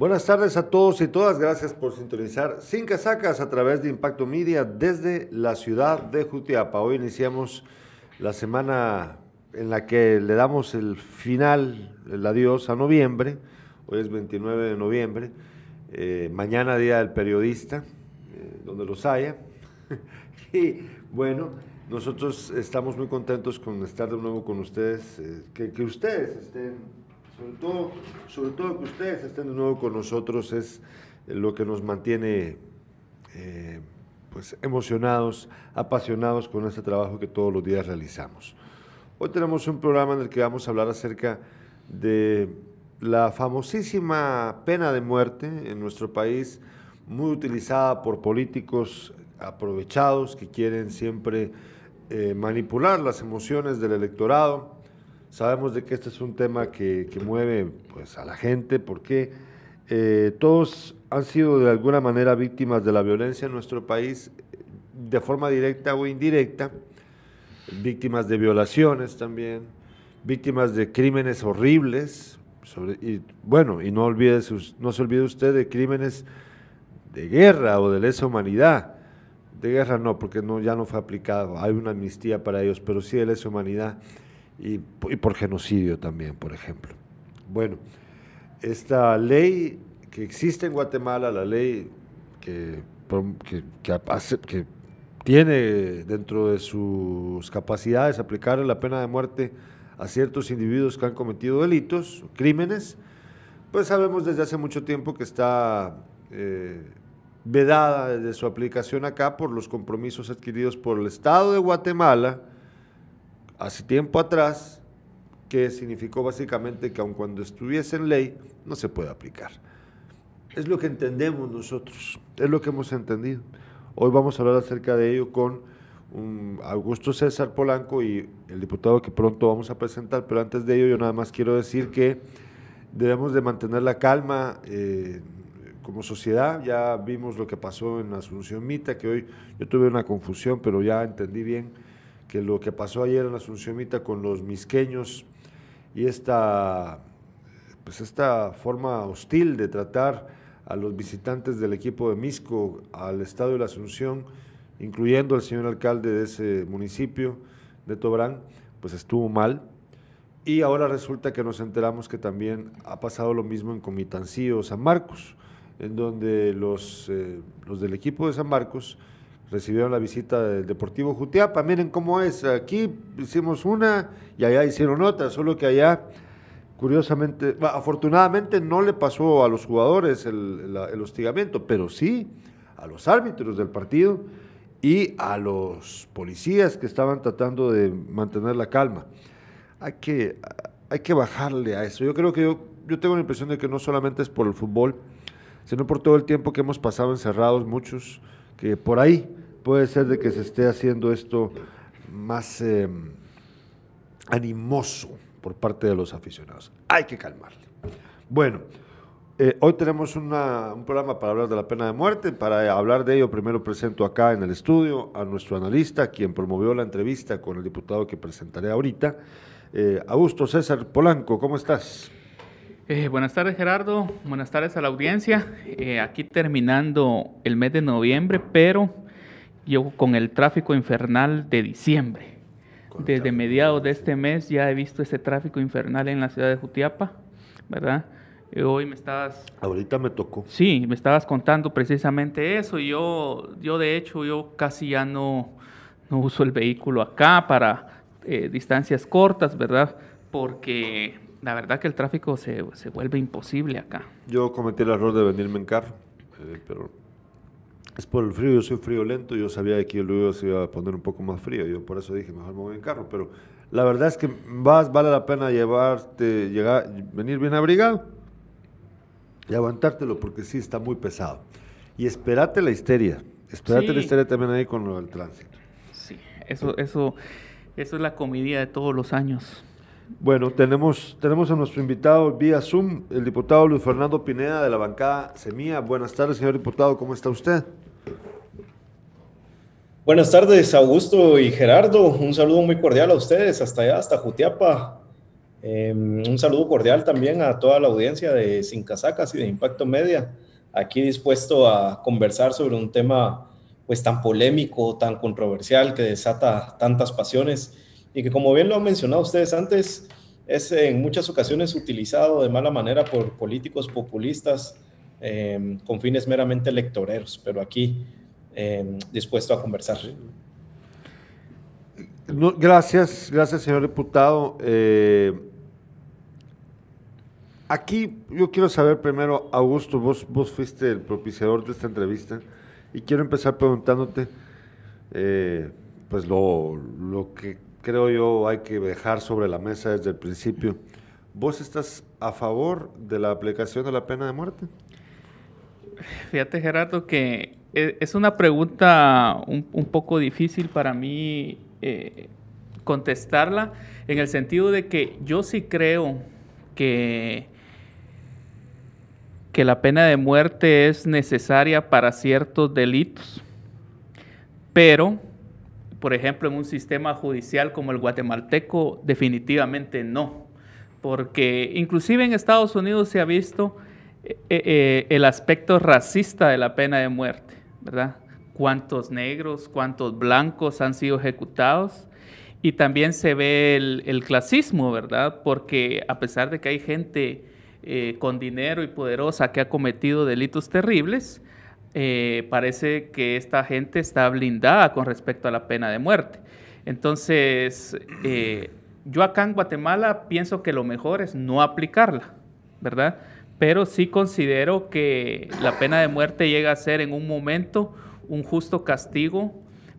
Buenas tardes a todos y todas, gracias por sintonizar Sin Casacas a través de Impacto Media desde la ciudad de Jutiapa. Hoy iniciamos la semana en la que le damos el final, el adiós a noviembre. Hoy es 29 de noviembre. Eh, mañana día del periodista, eh, donde los haya. y bueno, nosotros estamos muy contentos con estar de nuevo con ustedes, eh, que, que, ustedes estén, sobre todo, sobre todo que ustedes estén de nuevo con nosotros es lo que nos mantiene pues emocionados, apasionados con este trabajo que todos los días realizamos. Hoy tenemos un programa en el que vamos a hablar acerca de la famosísima pena de muerte en nuestro país, muy utilizada por políticos aprovechados que quieren siempre eh, manipular las emociones del electorado. Sabemos de que este es un tema que, mueve pues, a la gente porque eh, todos han sido de alguna manera víctimas de la violencia en nuestro país de forma directa o indirecta, víctimas de violaciones también, víctimas de crímenes horribles, y, bueno, y no, olvide, no se olvide usted de crímenes de guerra o de lesa humanidad. De guerra no, porque no, ya no fue aplicado, hay una amnistía para ellos, pero sí de lesa humanidad y, por genocidio también, por ejemplo. Bueno, esta ley que existe en Guatemala, la ley que, que, que tiene dentro de sus capacidades aplicar la pena de muerte a ciertos individuos que han cometido delitos, crímenes, pues sabemos desde hace mucho tiempo que está eh, vedada desde su aplicación acá por los compromisos adquiridos por el Estado de Guatemala hace tiempo atrás, que significó básicamente que aun cuando estuviese en ley, no se puede aplicar. Es lo que entendemos nosotros, es lo que hemos entendido. Hoy vamos a hablar acerca de ello con Augusto César Polanco y el diputado que pronto vamos a presentar, pero antes de ello yo nada más quiero decir que debemos de mantener la calma eh, como sociedad. Ya vimos lo que pasó en Asunción Mita, que hoy yo tuve una confusión, pero ya entendí bien que lo que pasó ayer en Asunción Mita con los misqueños y esta, pues esta forma hostil de tratar a los visitantes del equipo de Misco al Estado de la Asunción, incluyendo al señor alcalde de ese municipio de Tobrán, pues estuvo mal. Y ahora resulta que nos enteramos que también ha pasado lo mismo en Comitancillo, San Marcos, en donde los, eh, los del equipo de San Marcos recibieron la visita del Deportivo Jutiapa. Miren cómo es, aquí hicimos una y allá hicieron otra, solo que allá, curiosamente, afortunadamente no le pasó a los jugadores el, el hostigamiento, pero sí a los árbitros del partido y a los policías que estaban tratando de mantener la calma. Hay que, hay que bajarle a eso. Yo creo que yo, yo tengo la impresión de que no solamente es por el fútbol, sino por todo el tiempo que hemos pasado encerrados muchos, que por ahí puede ser de que se esté haciendo esto más em, animoso por parte de los aficionados. Hay que calmarle. Bueno, eh, hoy tenemos un programa para hablar de la pena de muerte. Para hablar de ello, primero presento acá en el estudio a nuestro analista, quien promovió la entrevista con el diputado que presentaré ahorita, eh, Augusto César Polanco. ¿Cómo estás? Eh, buenas tardes, Gerardo. Buenas tardes a la audiencia. aquí terminando el mes de noviembre, pero yo con el tráfico infernal de diciembre. Desde mediados de este mes ya he visto ese tráfico infernal en la ciudad de Jutiapa, ¿verdad? Eh, hoy me estabas... Ahorita me tocó. Sí, me estabas contando precisamente eso. Yo, yo de hecho, yo casi ya no, no uso el vehículo acá para eh, distancias cortas, ¿verdad? Porque la verdad que el tráfico se, se, vuelve imposible acá. Yo cometí el error de venirme en carro, eh, pero es por el frío. Yo soy frío lento. Yo sabía que luego se iba a poner un poco más frío. Yo por eso dije, mejor me voy en carro. Pero la verdad es que vas, vale la pena llevarte, llegar, venir bien abrigado y aguantártelo porque sí está muy pesado. Y espérate la histeria, espérate la histeria también ahí con el tránsito. Sí, eso, eso, eso es la comedia de todos los años. Bueno, tenemos, tenemos a nuestro invitado vía Zoom, el diputado Luis Fernando Pineda de la bancada Semilla. Buenas tardes, señor diputado, ¿cómo está usted? Buenas tardes, Augusto y Gerardo. Un saludo muy cordial a ustedes, hasta allá, hasta Jutiapa. Em, un saludo cordial también a toda la audiencia de Sin Casacas y de Impacto Media, aquí dispuesto a conversar sobre un tema pues tan polémico, tan controversial, que desata tantas pasiones y que como bien lo han mencionado ustedes antes, es en muchas ocasiones utilizado de mala manera por políticos populistas em, con fines meramente electoreros, pero aquí em, dispuesto a conversar. gracias, gracias señor diputado. Eh, aquí yo quiero saber primero, Augusto, vos, vos fuiste el propiciador de esta entrevista y quiero empezar preguntándote, eh, pues lo, lo que creo yo hay que dejar sobre la mesa desde el principio. ¿Vos estás a favor de la aplicación de la pena de muerte? Fíjate Gerardo que e, es una pregunta un, poco difícil para mí eh, contestarla en el sentido de que yo sí creo que, que la pena de muerte es necesaria para ciertos delitos, pero por ejemplo, en un sistema judicial como el guatemalteco, definitivamente no, porque inclusive en Estados Unidos se ha visto eh, eh, el aspecto racista de la pena de muerte, ¿verdad? Cuántos negros, cuántos blancos han sido ejecutados. Y también se ve el, clasismo, ¿verdad? Porque a pesar de que hay gente eh, con dinero y poderosa que ha cometido delitos terribles, eh, parece que esta gente está blindada con respecto a la pena de muerte. Entonces, eh, yo acá en Guatemala pienso que lo mejor es no aplicarla, ¿verdad? Pero sí considero que la pena de muerte llega a ser en un momento un justo castigo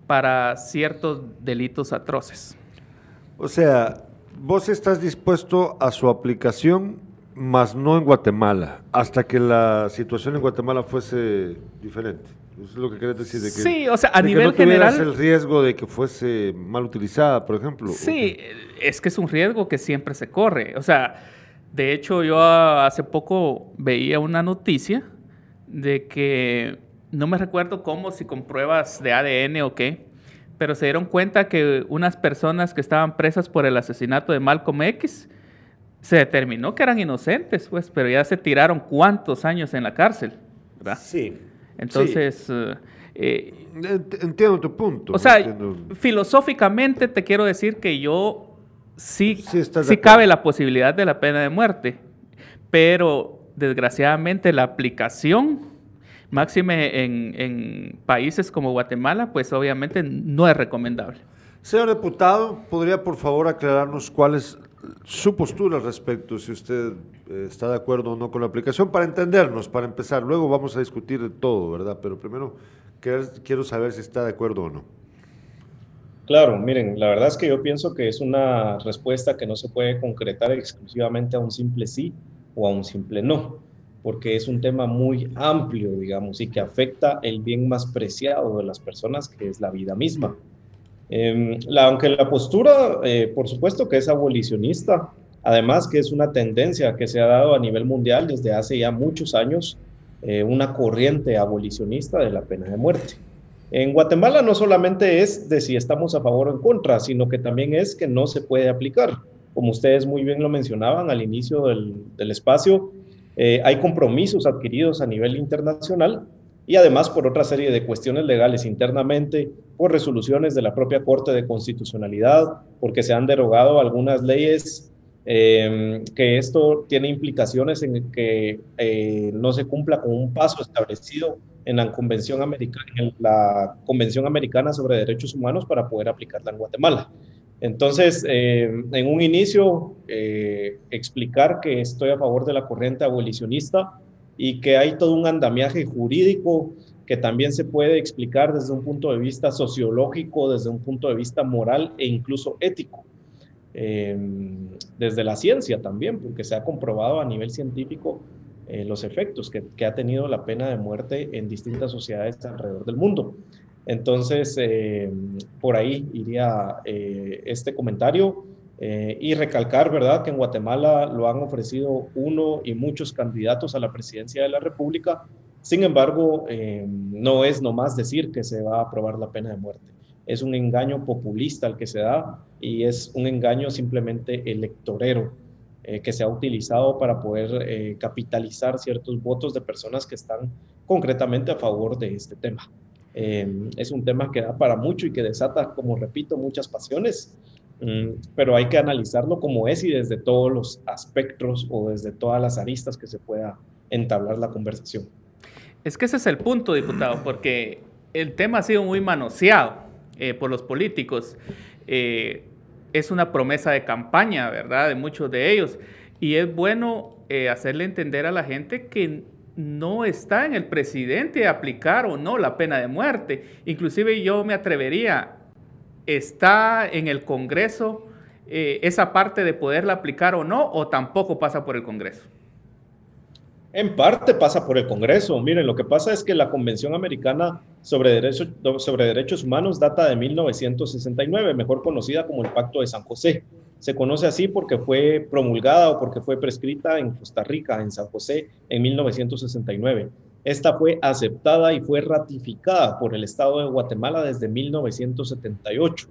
para ciertos delitos atroces. O sea, vos estás dispuesto a su aplicación más no en Guatemala, hasta que la situación en Guatemala fuese diferente. Eso es lo que querés decir. De que, sí, o sea, a nivel no general. el riesgo de que fuese mal utilizada, por ejemplo. Sí, es que es un riesgo que siempre se corre. O sea, de hecho, yo hace poco veía una noticia de que no me recuerdo cómo, si con pruebas de ADN o qué, pero se dieron cuenta que unas personas que estaban presas por el asesinato de Malcolm X se determinó que eran inocentes, pues, pero ya se tiraron cuántos años en la cárcel, ¿verdad? Sí. Entonces... Eh, eh, entiendo tu punto. O sea, filosóficamente te quiero decir que yo sí, sí, cabe la posibilidad de la pena de muerte, pero desgraciadamente la aplicación, máxime en, en países como Guatemala, pues obviamente no es recomendable. Señor diputado, ¿podría por favor aclararnos cuál es su postura al respecto, si usted eh, está de acuerdo o no con la aplicación, para entendernos, para empezar. Luego vamos a discutir todo, ¿verdad? Pero primero quiero saber si está de acuerdo o no. Claro, miren, la verdad es que yo pienso que es una respuesta que no se puede concretar exclusivamente a un simple sí o a un simple no, porque es un tema muy amplio, digamos, y que afecta el bien más preciado de las personas, que es la vida misma. Em, la, aunque la postura, eh, por supuesto que es abolicionista, además que es una tendencia que se ha dado a nivel mundial desde hace ya muchos años, eh, una corriente abolicionista de la pena de muerte. En Guatemala no solamente es de si estamos a favor o en contra, sino que también es que no se puede aplicar. Como ustedes muy bien lo mencionaban al inicio del, del espacio, eh, hay compromisos adquiridos a nivel internacional y además por otra serie de cuestiones legales internamente, por resoluciones de la propia Corte de Constitucionalidad, porque se han derogado algunas leyes, em, que esto tiene implicaciones en que eh, no se cumpla con un paso establecido en la, Convención Americana, la Convención Americana sobre Derechos Humanos para poder aplicarla en Guatemala. Entonces, em, en un inicio, eh, explicar que estoy a favor de la corriente abolicionista, y que hay todo un andamiaje jurídico que también se puede explicar desde un punto de vista sociológico, desde un punto de vista moral e incluso ético. Em, desde la ciencia también, porque se ha comprobado a nivel científico eh, los efectos que, ha tenido la pena de muerte en distintas sociedades alrededor del mundo. Entonces, em, por ahí iría eh, este comentario. Eh, y recalcar, ¿verdad?, que en Guatemala lo han ofrecido uno y muchos candidatos a la presidencia de la República. Sin embargo, eh, no es nomás decir que se va a aprobar la pena de muerte. Es un engaño populista el que se da y es un engaño simplemente electorero. eh, que se ha utilizado para poder eh, capitalizar ciertos votos de personas que están concretamente a favor de este tema. es un tema que da para mucho y que desata, como repito, muchas pasiones, pero hay que analizarlo como es y desde todos los aspectos o desde todas las aristas que se pueda entablar la conversación. Es que ese es el punto, diputado, porque el tema ha sido muy manoseado eh, por los políticos. Eh, es una promesa de campaña, ¿verdad? De muchos de ellos. Y es bueno eh, hacerle entender a la gente que no está en el presidente aplicar o no la pena de muerte. Inclusive yo me atrevería, está en el Congreso esa parte de poderla aplicar o no, o tampoco pasa por el Congreso. En parte pasa por el Congreso. Miren, lo que pasa es que la Convención Americana sobre, sobre Derechos Humanos data de 1969, mejor conocida como el Pacto de San José. Se conoce así porque fue promulgada o porque fue prescrita en Costa Rica, en San José, en 1969. Esta fue aceptada y fue ratificada por el Estado de Guatemala desde 1978.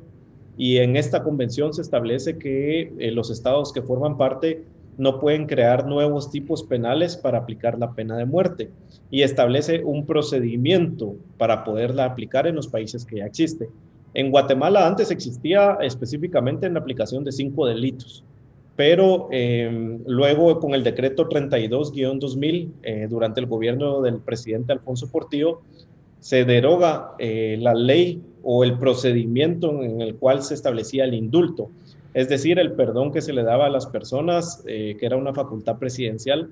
Y en esta convención se establece que eh, los estados que forman parte no pueden crear nuevos tipos penales para aplicar la pena de muerte y establece un procedimiento para poderla aplicar en los países que ya existe. En Guatemala antes existía específicamente en la aplicación de cinco delitos, pero em, luego con el decreto 32-2000, eh, durante el gobierno del presidente Alfonso Portillo, se deroga eh, la ley o el procedimiento en el cual se establecía el indulto es decir, el perdón que se le daba a las personas, eh, que era una facultad presidencial,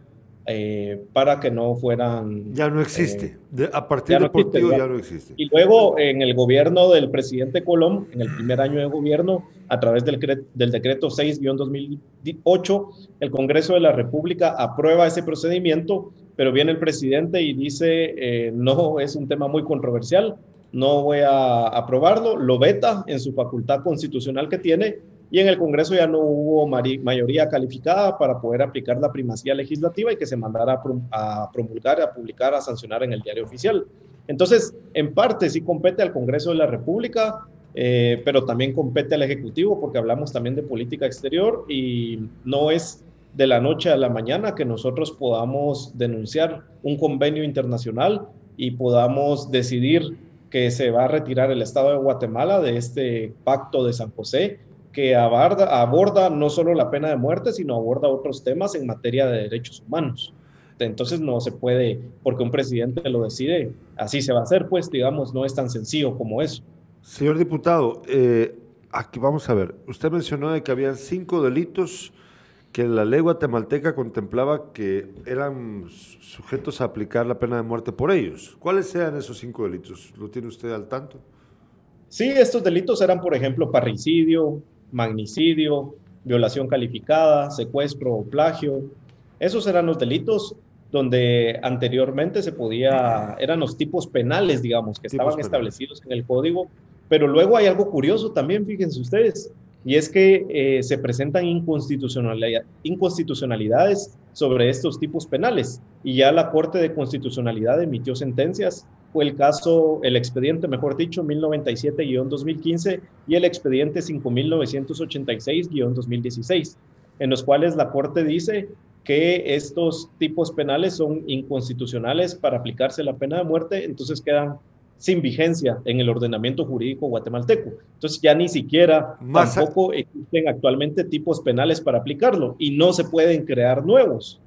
eh, para que no fueran... Ya no existe. Eh, a partir de Portillo ya, no existe. Y luego en el gobierno del presidente Colón, en el primer año de gobierno, a través del, del decreto 6-2008, el Congreso de la República aprueba ese procedimiento, pero viene el presidente y dice, no, es un tema muy controversial, no voy a aprobarlo, lo veta en su facultad constitucional que tiene y en el Congreso ya no hubo mayoría calificada para poder aplicar la primacía legislativa y que se mandara a promulgar, a publicar, a sancionar en el diario oficial. Entonces, en parte sí compete al Congreso de la República, eh, pero también compete al Ejecutivo porque hablamos también de política exterior y no es de la noche a la mañana que nosotros podamos denunciar un convenio internacional y podamos decidir que se va a retirar el Estado de Guatemala de este pacto de San José que aborda, aborda no solo la pena de muerte, sino aborda otros temas en materia de derechos humanos. Entonces no se puede, porque un presidente lo decide, así se va a hacer, pues digamos, no es tan sencillo como eso. Señor diputado, eh, aquí vamos a ver, usted mencionó de que había cinco delitos que la ley guatemalteca contemplaba que eran sujetos a aplicar la pena de muerte por ellos. ¿Cuáles eran esos cinco delitos? ¿Lo tiene usted al tanto? Sí, estos delitos eran, por ejemplo, parricidio, magnicidio, violación calificada, secuestro o plagio. Esos eran los delitos donde anteriormente se podía, eran los tipos penales, digamos, que estaban establecidos en el código, pero luego hay algo curioso también, fíjense ustedes, y es que eh, se presentan inconstitucionalidades sobre estos tipos penales, y ya la Corte de Constitucionalidad emitió sentencias fue el caso, el expediente, mejor dicho, 1097-2015 y el expediente 5986-2016, en los cuales la Corte dice que estos tipos penales son inconstitucionales para aplicarse la pena de muerte, entonces quedan sin vigencia en el ordenamiento jurídico guatemalteco. Entonces ya ni siquiera tampoco existen actualmente tipos penales para aplicarlo y no se pueden crear nuevos.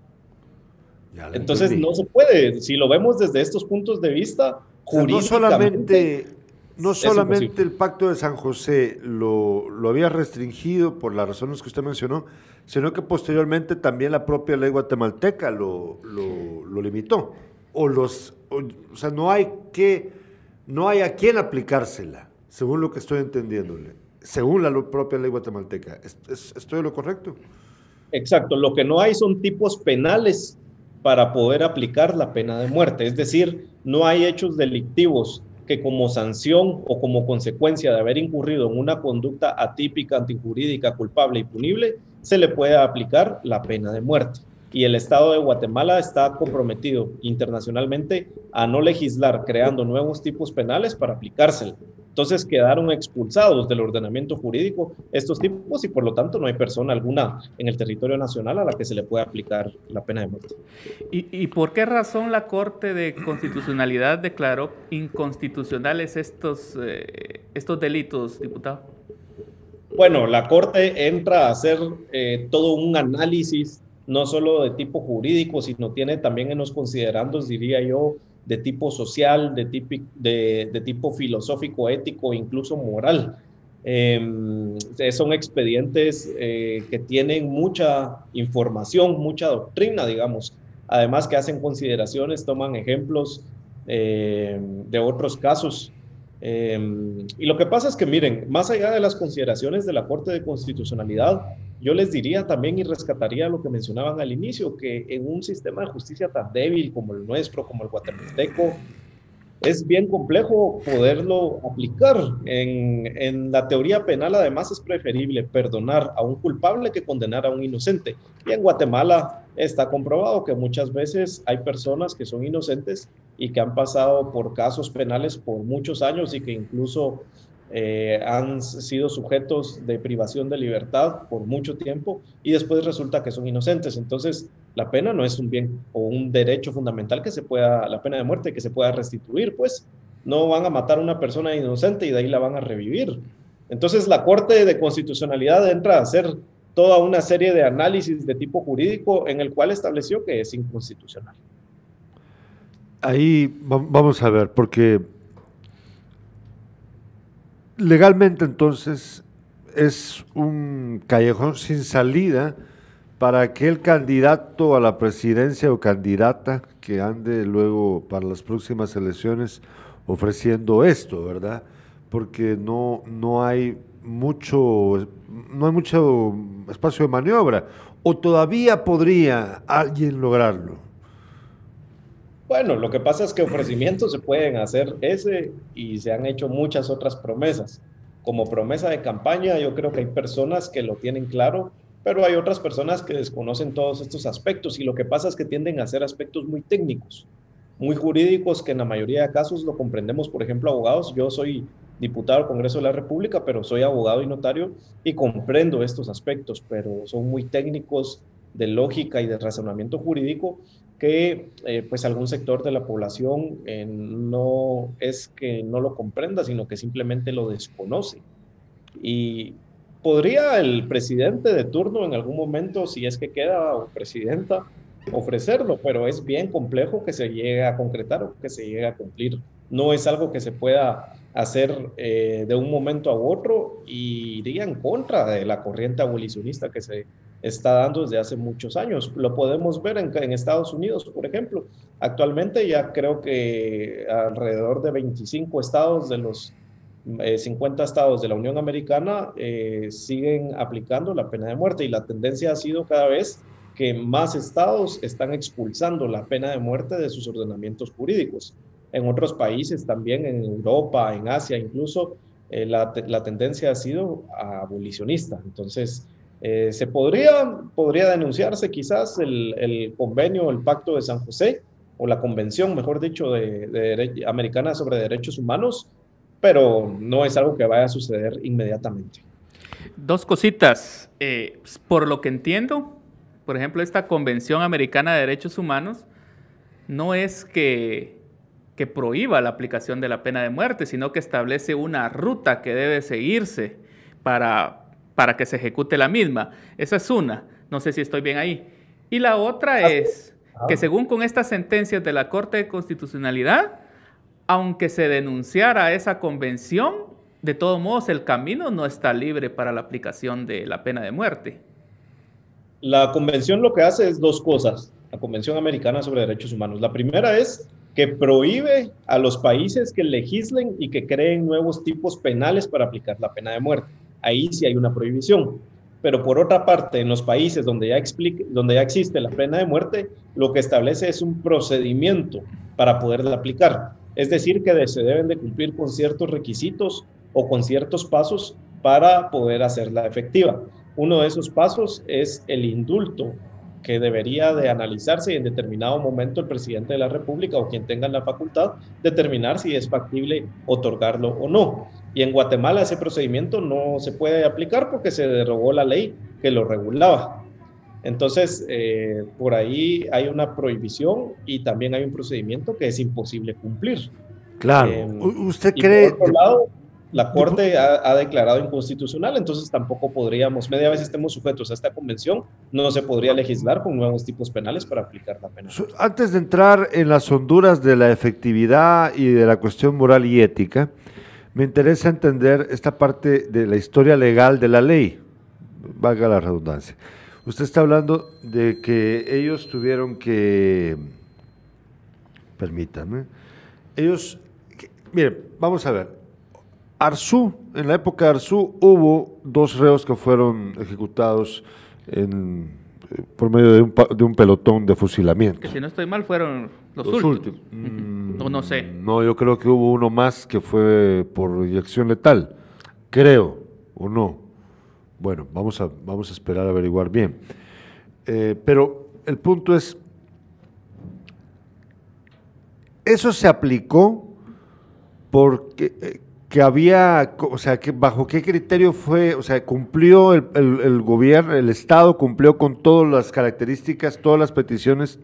Entonces no se puede, si lo vemos desde estos puntos de vista, no solamente, no solamente el pacto de San José lo, lo, había restringido por las razones que usted mencionó, sino que posteriormente también la propia ley guatemalteca lo, lo, limitó. O, los, o, sea, no hay, que, no hay a quién aplicársela, según lo que estoy entendiéndole, según la propia ley guatemalteca. ¿Estoy lo correcto? Exacto, lo que no hay son tipos penales para poder aplicar la pena de muerte. Es decir, no hay hechos delictivos que como sanción o como consecuencia de haber incurrido en una conducta atípica, antijurídica, culpable y punible, se le pueda aplicar la pena de muerte. Y el Estado de Guatemala está comprometido internacionalmente a no legislar creando nuevos tipos penales para aplicárselo. Entonces quedaron expulsados del ordenamiento jurídico estos tipos y por lo tanto no hay persona alguna en el territorio nacional a la que se le pueda aplicar la pena de muerte. ¿Y, por qué razón la Corte de Constitucionalidad declaró inconstitucionales estos, eh, estos delitos, diputado? Bueno, la Corte entra a hacer eh, todo un análisis, no solo de tipo jurídico, sino tiene también en los considerandos, diría yo, de tipo social, de, tipo, de, tipo filosófico, ético, incluso moral. Em, son expedientes eh, que tienen mucha información, mucha doctrina, digamos. Además que hacen consideraciones, toman ejemplos eh, de otros casos. Em, y lo que pasa es que, miren, más allá de las consideraciones de la Corte de Constitucionalidad, yo les diría también y rescataría lo que mencionaban al inicio, que en un sistema de justicia tan débil como el nuestro, como el guatemalteco, es bien complejo poderlo aplicar. En, en, la teoría penal, además, es preferible perdonar a un culpable que condenar a un inocente. Y en Guatemala está comprobado que muchas veces hay personas que son inocentes y que han pasado por casos penales por muchos años y que incluso eh, han sido sujetos de privación de libertad por mucho tiempo y después resulta que son inocentes. Entonces, la pena no es un bien o un derecho fundamental que se pueda, la pena de muerte que se pueda restituir, pues no van a matar a una persona inocente y de ahí la van a revivir. Entonces, la Corte de Constitucionalidad entra a hacer toda una serie de análisis de tipo jurídico en el cual estableció que es inconstitucional. Ahí vamos a ver, porque legalmente entonces es un callejón sin salida para aquel candidato a la presidencia o candidata que ande luego para las próximas elecciones ofreciendo esto, ¿verdad? Porque no, no hay mucho no hay mucho espacio de maniobra o todavía podría alguien lograrlo. Bueno, lo que pasa es que ofrecimientos se pueden hacer ese y se han hecho muchas otras promesas. Como promesa de campaña, yo creo que hay personas que lo tienen claro, pero hay otras personas que desconocen todos estos aspectos y lo que pasa es que tienden a ser aspectos muy técnicos, muy jurídicos, que en la mayoría de casos lo comprendemos, por ejemplo, abogados. Yo soy diputado al Congreso de la República, pero soy abogado y notario y comprendo estos aspectos, pero son muy técnicos de lógica y de razonamiento jurídico que eh, pues algún sector de la población eh, no es que no lo comprenda, sino que simplemente lo desconoce. Y podría el presidente de turno en algún momento, si es que queda o presidenta, ofrecerlo, pero es bien complejo que se llegue a concretar o que se llegue a cumplir. No es algo que se pueda hacer eh, de un momento a otro y iría en contra de la corriente abolicionista que se está dando desde hace muchos años. Lo podemos ver en, Estados Unidos, por ejemplo. Actualmente ya creo que alrededor de 25 estados de los 50 eh, estados de la Unión Americana eh, siguen aplicando la pena de muerte y la tendencia ha sido cada vez que más estados están expulsando la pena de muerte de sus ordenamientos jurídicos. En otros países también, en Europa, en Asia incluso, eh, la, la tendencia ha sido abolicionista. Entonces, eh, se podría, podría denunciarse quizás el, el, convenio, el pacto de San José, o la convención, mejor dicho, de, americana sobre derechos humanos, pero no es algo que vaya a suceder inmediatamente. Dos cositas. Eh, por lo que entiendo, por ejemplo, esta Convención Americana de Derechos Humanos no es que, que prohíba la aplicación de la pena de muerte, sino que establece una ruta que debe seguirse para, para que se ejecute la misma. Esa es una. No sé si estoy bien ahí. Y la otra ah, es ah. que según con estas sentencias de la Corte de Constitucionalidad, aunque se denunciara esa convención, de todos modos el camino no está libre para la aplicación de la pena de muerte. La convención lo que hace es dos cosas, la Convención Americana sobre Derechos Humanos. La primera es que prohíbe a los países que legislen y que creen nuevos tipos penales para aplicar la pena de muerte ahí sí hay una prohibición. Pero por otra parte, en los países donde ya, donde ya existe la pena de muerte, lo que establece es un procedimiento para poderla aplicar. Es decir, que se deben de cumplir con ciertos requisitos o con ciertos pasos para poder hacerla efectiva. Uno de esos pasos es el indulto que debería de analizarse y en determinado momento el presidente de la República o quien tenga la facultad determinar si es factible otorgarlo o no. Y en Guatemala ese procedimiento no se puede aplicar porque se derogó la ley que lo regulaba. Entonces, eh, por ahí hay una prohibición y también hay un procedimiento que es imposible cumplir. Claro. Em, ¿Usted cree... Por otro lado, la Corte ha, declarado inconstitucional, entonces tampoco podríamos, media vez estemos sujetos a esta convención, no se podría legislar con nuevos tipos penales para aplicar la pena. Antes de entrar en las honduras de la efectividad y de la cuestión moral y ética, me interesa entender esta parte de la historia legal de la ley, valga la redundancia. Usted está hablando de que ellos tuvieron que, permítanme, ellos, miren, vamos a ver, Arzú, en la época de Arzú, hubo dos reos que fueron ejecutados en, por medio de un, de un, pelotón de fusilamiento. Que si no estoy mal, fueron los, últimos. no, no sé. No, yo creo que hubo uno más que fue por inyección letal. Creo, o no. Bueno, vamos a, vamos a esperar a averiguar bien. Eh, pero el punto es, eso se aplicó porque eh, que había, o sea, bajo qué criterio fue, o sea, cumplió el, gobierno, el Estado cumplió con todas las características, todas las peticiones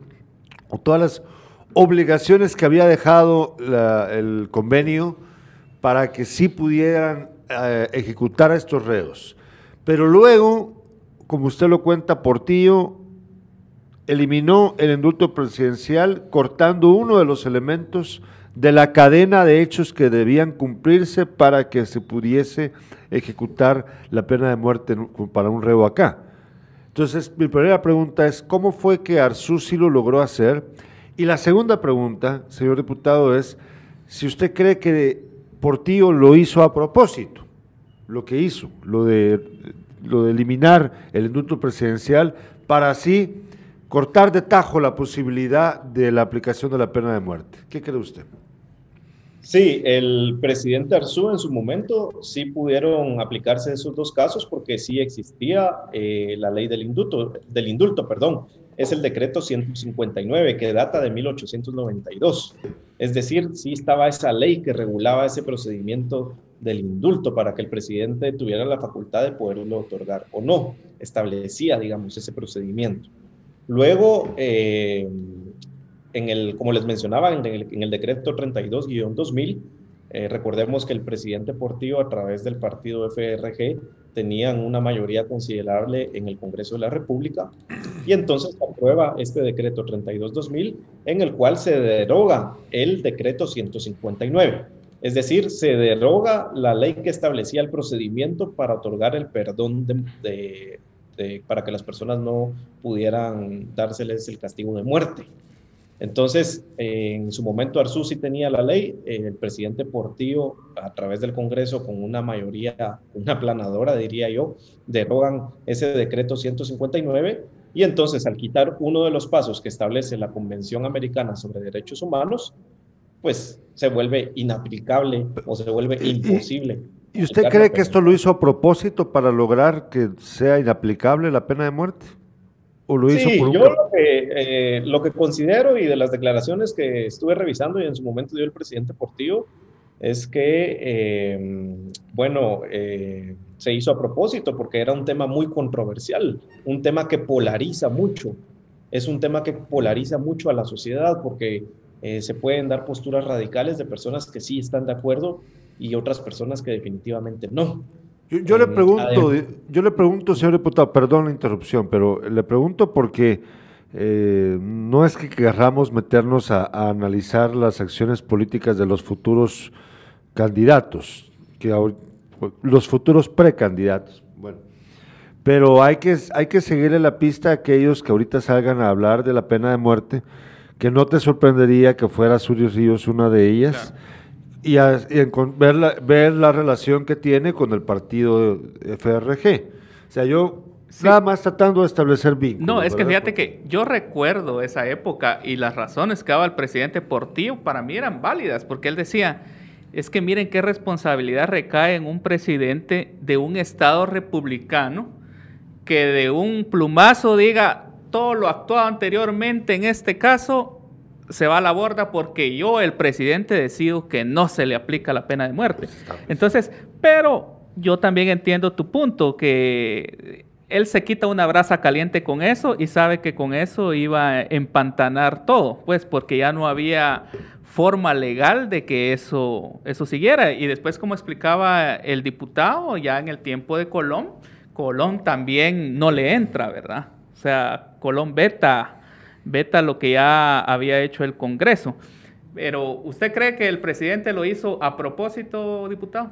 o todas las obligaciones que había dejado el convenio para que sí pudieran eh, ejecutar a estos reos. Pero luego, como usted lo cuenta, Portillo eliminó el indulto presidencial cortando uno de los elementos de la cadena de hechos que debían cumplirse para que se pudiese ejecutar la pena de muerte para un reo acá. Entonces, mi primera pregunta es, ¿cómo fue que Arzú lo logró hacer? Y la segunda pregunta, señor diputado, es si usted cree que Portillo lo hizo a propósito, lo que hizo, lo de, lo de eliminar el indulto presidencial para así cortar de tajo la posibilidad de la aplicación de la pena de muerte. ¿Qué cree usted? Sí, el presidente Arzú en su momento sí pudieron aplicarse esos dos casos porque sí existía eh, la ley del indulto, del indulto, perdón. Es el decreto 159 que data de 1892. Es decir, sí estaba esa ley que regulaba ese procedimiento del indulto para que el presidente tuviera la facultad de poderlo otorgar o no. Establecía, digamos, ese procedimiento. Luego, eh, en el, como les mencionaba, en el, en el decreto 32-2000, eh, recordemos que el presidente Portillo, a través del partido FRG, tenían una mayoría considerable en el Congreso de la República y entonces aprueba este decreto 32-2000 en el cual se deroga el decreto 159. Es decir, se deroga la ley que establecía el procedimiento para otorgar el perdón para que las personas no pudieran dárseles el castigo de muerte. Entonces, en su momento Arzú sí tenía la ley, el presidente Portillo, a través del Congreso, con una mayoría, una planadora, diría yo, derogan ese decreto 159 y entonces al quitar uno de los pasos que establece la Convención Americana sobre Derechos Humanos, pues se vuelve inaplicable o se vuelve imposible. ¿Y usted cree que esto lo hizo a propósito para lograr que sea inaplicable la pena de muerte? sí, yo lo que, eh, lo que considero y de las declaraciones que estuve revisando y en su momento dio el presidente Portillo es que, em, bueno, eh, se hizo a propósito porque era un tema muy controversial, un tema que polariza mucho, es un tema que polariza mucho a la sociedad porque eh, se pueden dar posturas radicales de personas que sí están de acuerdo y otras personas que definitivamente no. Yo, le pregunto, yo le pregunto, señor diputado, perdón la interrupción, pero le pregunto porque eh, no es que querramos meternos a, analizar las acciones políticas de los futuros candidatos, que los futuros precandidatos, bueno, pero hay que, hay que seguirle la pista a aquellos que ahorita salgan a hablar de la pena de muerte, que no te sorprendería que fuera Surios Ríos una de ellas y, ver, la, ver, la, relación que tiene con el partido FRG. O sea, yo nada más tratando de establecer vínculos. No, es que fíjate que yo recuerdo esa época y las razones que daba el presidente Portillo para mí eran válidas, porque él decía, es que miren qué responsabilidad recae en un presidente de un Estado republicano que de un plumazo diga, todo lo actuado anteriormente en este caso se va a la borda porque yo, el presidente, decido que no se le aplica la pena de muerte. Entonces, pero yo también entiendo tu punto, que él se quita una brasa caliente con eso y sabe que con eso iba a empantanar todo, pues porque ya no había forma legal de que eso, eso siguiera. Y después, como explicaba el diputado, ya en el tiempo de Colón, Colón también no le entra, ¿verdad? O sea, Colón veta, veta lo que ya había hecho el Congreso. Pero, ¿usted cree que el presidente lo hizo a propósito, diputado?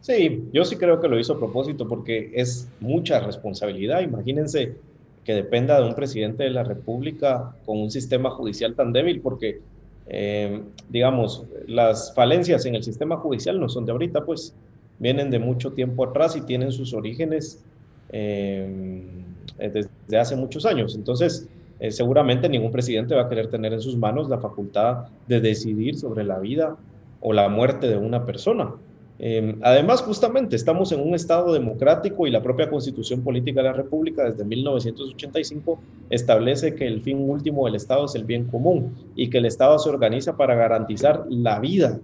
Sí, yo sí creo que lo hizo a propósito porque es mucha responsabilidad. Imagínense que dependa de un presidente de la República con un sistema judicial tan débil, porque, eh, digamos, las falencias en el sistema judicial no son de ahorita, pues vienen de mucho tiempo atrás y tienen sus orígenes eh, desde hace muchos años. Entonces, eh, seguramente ningún presidente va a querer tener en sus manos la facultad de decidir sobre la vida o la muerte de una persona. Em, además, justamente estamos en un Estado democrático y la propia Constitución Política de la República desde 1985 establece que el fin último del Estado es el bien común y que el Estado se organiza para garantizar la vida,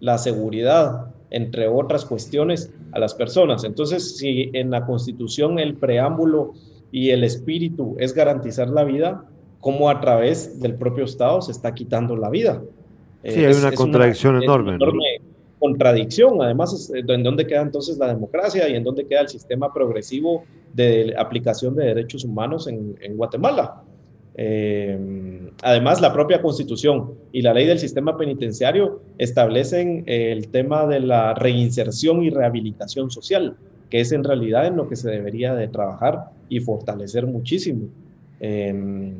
la seguridad, entre otras cuestiones, a las personas. Entonces, si en la Constitución el preámbulo y el espíritu es garantizar la vida, ¿cómo a través del propio Estado se está quitando la vida? Sí, hay una contradicción enorme contradicción. Además, eh, en dónde queda entonces la democracia y en dónde queda el sistema progresivo de aplicación de derechos humanos en, Guatemala. Eh, además, la propia constitución y la ley del sistema penitenciario establecen el tema de la reinserción y rehabilitación social, que es en realidad en lo que se debería de trabajar y fortalecer muchísimo. Em,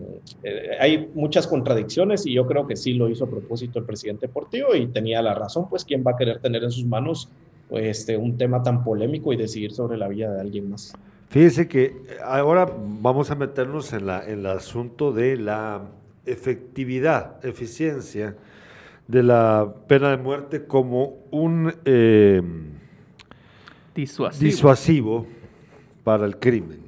eh, hay muchas contradicciones y yo creo que sí lo hizo a propósito el presidente Portillo y tenía la razón, pues quién va a querer tener en sus manos este, un tema tan polémico y decidir sobre la vida de alguien más. Fíjese que ahora vamos a meternos en, la, en el asunto de la efectividad, eficiencia de la pena de muerte como un eh, disuasivo para el crimen.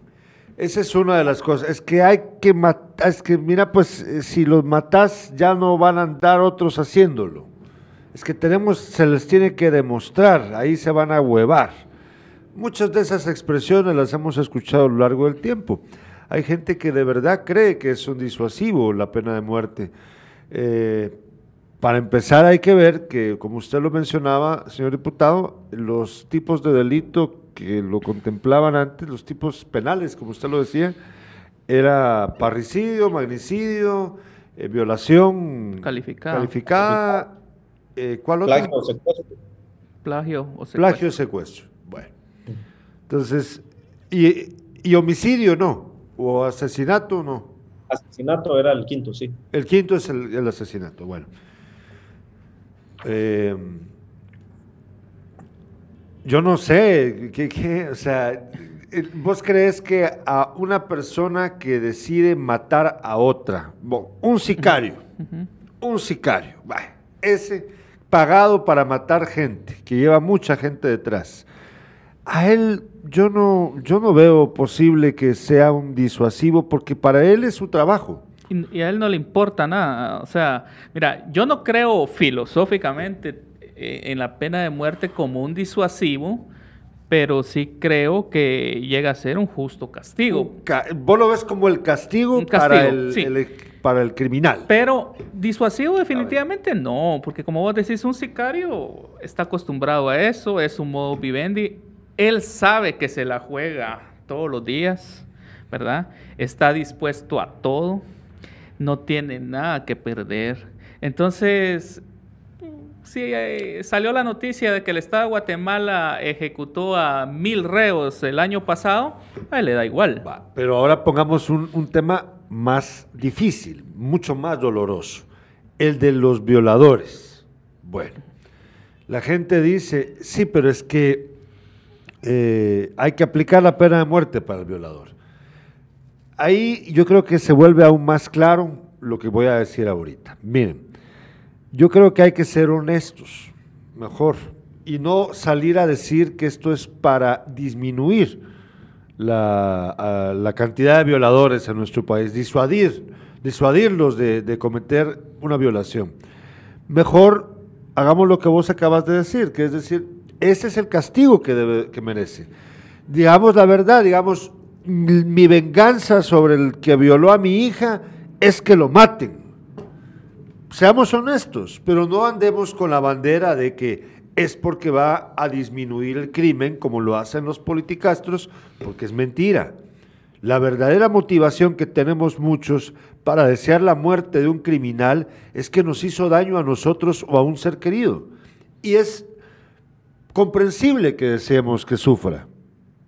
Esa es una de las cosas. Es que hay que matar, es que mira, pues eh, si los matas ya no van a andar otros haciéndolo. Es que tenemos, se les tiene que demostrar, ahí se van a huevar. Muchas de esas expresiones las hemos escuchado a lo largo del tiempo. Hay gente que de verdad cree que es un disuasivo la pena de muerte. Eh, para empezar hay que ver que, como usted lo mencionaba, señor diputado, los tipos de delito que lo contemplaban antes, los tipos penales, como usted lo decía, era parricidio, magnicidio, eh, violación calificada, calificada eh, ¿cuál otro? Plagio o secuestro. Plagio o secuestro. Plagio o secuestro. Bueno. Entonces, y, y, homicidio no, o asesinato no. Asesinato era el quinto, sí. El quinto es el, el asesinato, bueno. Eh, yo no sé, ¿qué, o sea, ¿vos crees que a una persona que decide matar a otra, un sicario, un sicario, ese pagado para matar gente, que lleva mucha gente detrás, a él yo no, yo no veo posible que sea un disuasivo porque para él es su trabajo. Y a él no le importa nada. O sea, mira, yo no creo filosóficamente eh, en la pena de muerte como un disuasivo, pero sí creo que llega a ser un justo castigo. Vos lo ves como el castigo, para, el, para el criminal. Pero disuasivo definitivamente no, porque como vos decís, un sicario está acostumbrado a eso, es un modo vivendi, él sabe que se la juega todos los días, ¿verdad? Está dispuesto a todo, no tiene nada que perder. Entonces, Sí, eh, salió la noticia de que el Estado de Guatemala ejecutó a mil reos el año pasado, a él le da igual. pero ahora pongamos un, tema más difícil, mucho más doloroso, el de los violadores. Bueno, la gente dice, sí, pero es que eh, hay que aplicar la pena de muerte para el violador. Ahí yo creo que se vuelve aún más claro lo que voy a decir ahorita. Miren, yo creo que hay que ser honestos, mejor, y no salir a decir que esto es para disminuir la, cantidad de violadores en nuestro país, disuadir, disuadirlos de, de, cometer una violación. Mejor hagamos lo que vos acabas de decir, que es decir, ese es el castigo que, debe, que merece. Digamos la verdad, digamos, mi venganza sobre el que violó a mi hija es que lo maten. Seamos honestos, pero no andemos con la bandera de que es porque va a disminuir el crimen como lo hacen los politicastros, porque es mentira. La verdadera motivación que tenemos muchos para desear la muerte de un criminal es que nos hizo daño a nosotros o a un ser querido. Y es comprensible que deseemos que sufra.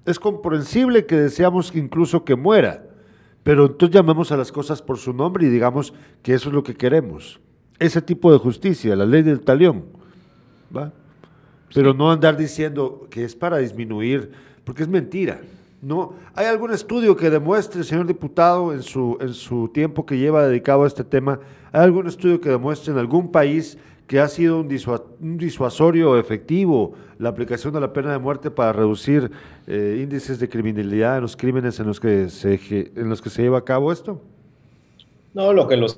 Es comprensible que deseamos incluso que muera. Pero entonces llamemos a las cosas por su nombre y digamos que eso es lo que queremos. Ese tipo de justicia, la ley del talión. ¿va? Pero no andar diciendo que es para disminuir, porque es mentira. No, ¿Hay algún estudio que demuestre, señor diputado, en su, en su tiempo que lleva dedicado a este tema, ¿hay algún estudio que demuestre en algún país que ha sido un, disuasorio efectivo la aplicación de la pena de muerte para reducir eh, índices de criminalidad en los crímenes en los, que se, en los que se lleva a cabo esto? No, lo que los,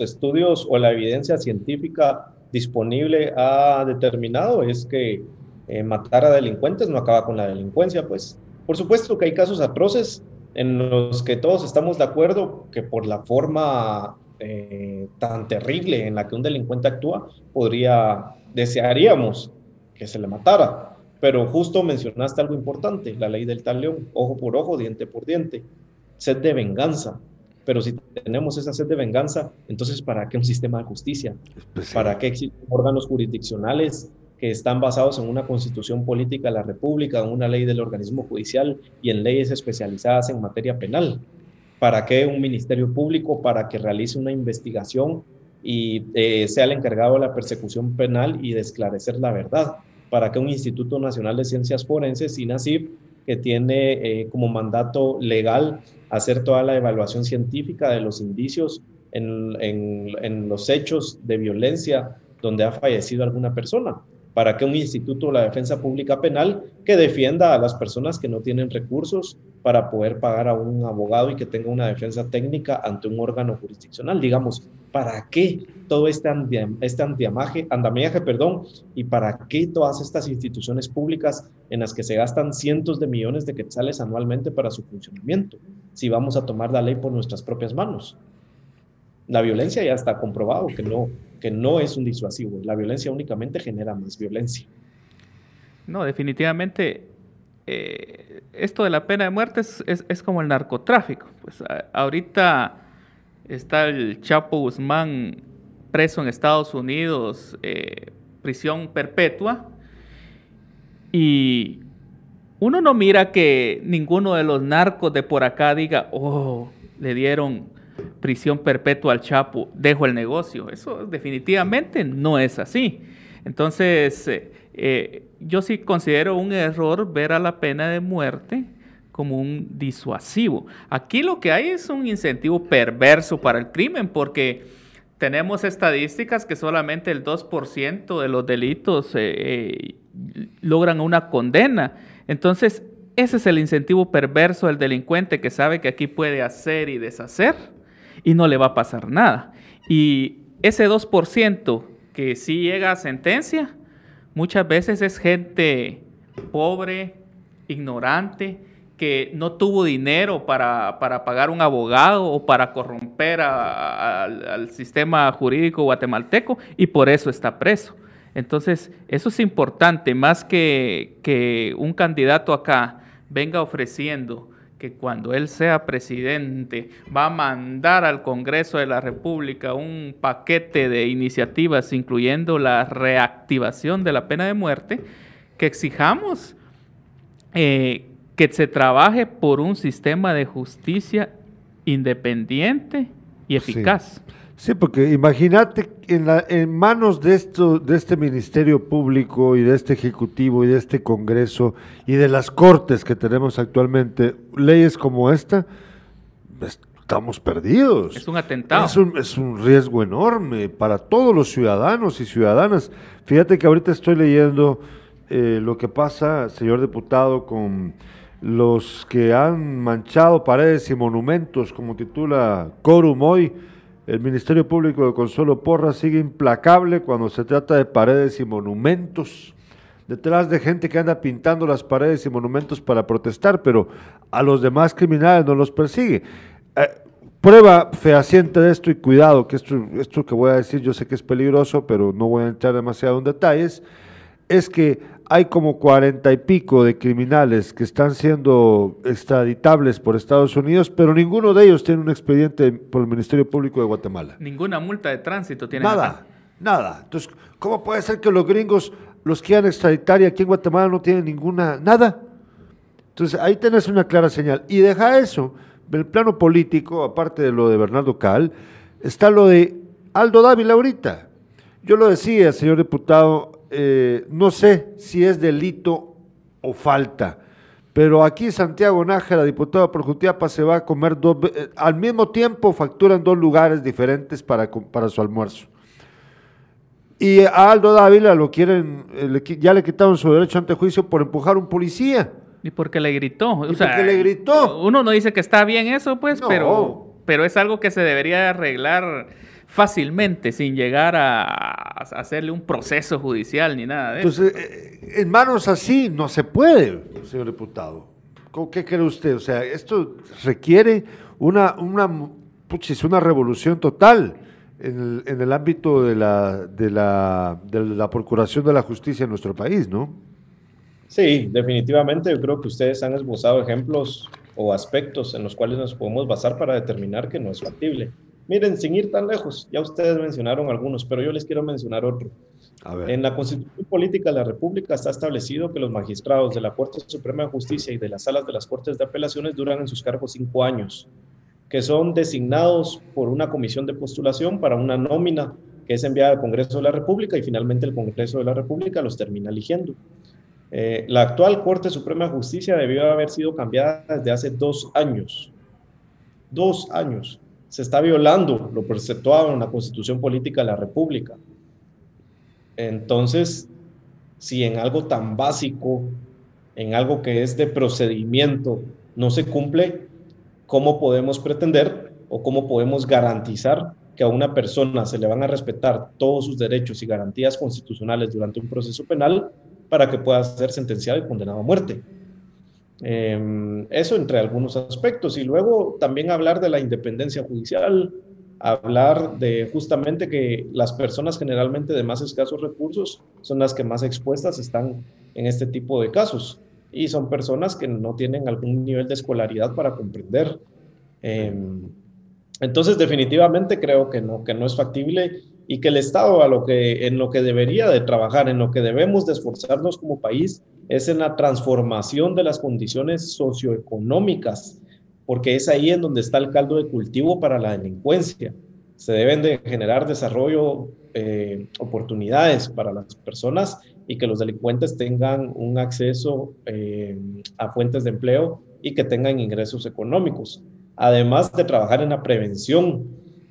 estudios o la evidencia científica disponible ha determinado es que eh, matar a delincuentes no acaba con la delincuencia, pues. Por supuesto que hay casos atroces en los que todos estamos de acuerdo que por la forma eh, tan terrible en la que un delincuente actúa, podría, desearíamos que se le matara. Pero justo mencionaste algo importante, la ley del talión, ojo por ojo, diente por diente, sed de venganza. Pero si tenemos esa sed de venganza, entonces ¿para qué un sistema de justicia? Pues ¿Para qué existen órganos jurisdiccionales que están basados en una constitución política de la República, en una ley del organismo judicial y en leyes especializadas en materia penal? ¿Para qué un ministerio público? Para que realice una investigación y eh, sea el encargado de la persecución penal y de esclarecer la verdad. ¿Para qué un Instituto Nacional de Ciencias Forenses, INACIP, que tiene eh, como mandato legal hacer toda la evaluación científica de los indicios en, los hechos de violencia donde ha fallecido alguna persona para que un instituto de la defensa pública penal que defienda a las personas que no tienen recursos para poder pagar a un abogado y que tenga una defensa técnica ante un órgano jurisdiccional. Digamos, ¿para qué todo este, este andamiaje, andamiaje perdón, y para qué todas estas instituciones públicas en las que se gastan cientos de millones de quetzales anualmente para su funcionamiento, si vamos a tomar la ley por nuestras propias manos? La violencia ya está comprobado que no, que no es un disuasivo. La violencia únicamente genera más violencia. No, definitivamente eh, esto de la pena de muerte es, como el narcotráfico. Pues ahorita está el Chapo Guzmán preso en Estados Unidos, eh, prisión perpetua, y uno no mira que ninguno de los narcos de por acá diga, oh, le dieron prisión perpetua al Chapo, dejo el negocio. Eso definitivamente no es así. Entonces, eh, eh, yo sí considero un error ver a la pena de muerte como un disuasivo. Aquí lo que hay es un incentivo perverso para el crimen, porque tenemos estadísticas que solamente el 2% de los delitos eh, logran una condena. Entonces, ese es el incentivo perverso del delincuente que sabe que aquí puede hacer y deshacer y no le va a pasar nada. Y ese 2% que sí llega a sentencia, muchas veces es gente pobre, ignorante, que no tuvo dinero para, pagar un abogado o para corromper al sistema jurídico guatemalteco y por eso está preso. Entonces, eso es importante, más que, que un candidato acá venga ofreciendo que cuando él sea presidente va a mandar al Congreso de la República un paquete de iniciativas, incluyendo la reactivación de la pena de muerte, que exijamos eh, que se trabaje por un sistema de justicia independiente y eficaz. Sí, porque imagínate en, la, en manos de, esto, de este Ministerio Público y de este Ejecutivo y de este Congreso y de las Cortes que tenemos actualmente, leyes como esta, estamos perdidos. Es un atentado. Es un, es un riesgo enorme para todos los ciudadanos y ciudadanas. Fíjate que ahorita estoy leyendo eh, lo que pasa, señor diputado, con los que han manchado paredes y monumentos, como titula Corum hoy, el Ministerio Público de Consuelo Porra sigue implacable cuando se trata de paredes y monumentos, detrás de gente que anda pintando las paredes y monumentos para protestar, pero a los demás criminales no los persigue. Eh, prueba fehaciente de esto y cuidado, que esto, esto que voy a decir yo sé que es peligroso, pero no voy a entrar demasiado en detalles, es que hay como cuarenta y pico de criminales que están siendo extraditables por Estados Unidos, pero ninguno de ellos tiene un expediente por el Ministerio Público de Guatemala. Ninguna multa de tránsito tiene. Nada, nada. Entonces, ¿cómo puede ser que los gringos los quieran extraditar y aquí en Guatemala no tienen ninguna, nada? Entonces, ahí tenés una clara señal. Y deja eso, del plano político, aparte de lo de Bernardo Cal, está lo de Aldo Dávila ahorita. Yo lo decía, señor diputado, eh, no sé si es delito o falta, pero aquí Santiago Nájera, diputado por Jutiapa, se va a comer dos, eh, al mismo tiempo facturan dos lugares diferentes para, para su almuerzo. Y a Aldo Dávila lo quieren, eh, ya le quitaron su derecho ante juicio por empujar a un policía. Y porque le gritó. Y porque le gritó. Uno no dice que está bien eso, pues, pero, pero es algo que se debería arreglar fácilmente sin llegar a, hacerle un proceso judicial ni nada de eso. Entonces, eh, en manos así no se puede, señor diputado. ¿Qué cree usted? O sea, esto requiere una, una, una revolución total en el, en el ámbito de la, de, la, de la procuración de la justicia en nuestro país, ¿no? Sí, definitivamente. Yo creo que ustedes han esbozado ejemplos o aspectos en los cuales nos podemos basar para determinar que no es factible. Miren, sin ir tan lejos, ya ustedes mencionaron algunos, pero yo les quiero mencionar otro. En la Constitución Política de la República está establecido que los magistrados de la Corte Suprema de Justicia y de las salas de las Cortes de Apelaciones duran en sus cargos cinco años, que son designados por una comisión de postulación para una nómina que es enviada al Congreso de la República y finalmente el Congreso de la República los termina eligiendo. Eh, la actual Corte Suprema de Justicia debió haber sido cambiada desde hace dos años. Dos años se está violando lo preceptuado en la Constitución Política de la República. Entonces, si en algo tan básico, en algo que es de procedimiento, no se cumple, ¿cómo podemos pretender o cómo podemos garantizar que a una persona se le van a respetar todos sus derechos y garantías constitucionales durante un proceso penal para que pueda ser sentenciado y condenado a muerte? Em, eso entre algunos aspectos. Y luego también hablar de la independencia judicial, hablar de justamente que las personas generalmente de más escasos recursos son las que más expuestas están en este tipo de casos. Y son personas que no tienen algún nivel de escolaridad para comprender. Em, entonces, definitivamente creo que no, que no es factible y que el Estado a lo que, en lo que debería de trabajar, en lo que debemos de esforzarnos como país, es en la transformación de las condiciones socioeconómicas, porque es ahí en donde está el caldo de cultivo para la delincuencia. Se deben de generar desarrollo, eh, oportunidades para las personas y que los delincuentes tengan un acceso eh, a fuentes de empleo y que tengan ingresos económicos. Además de trabajar en la prevención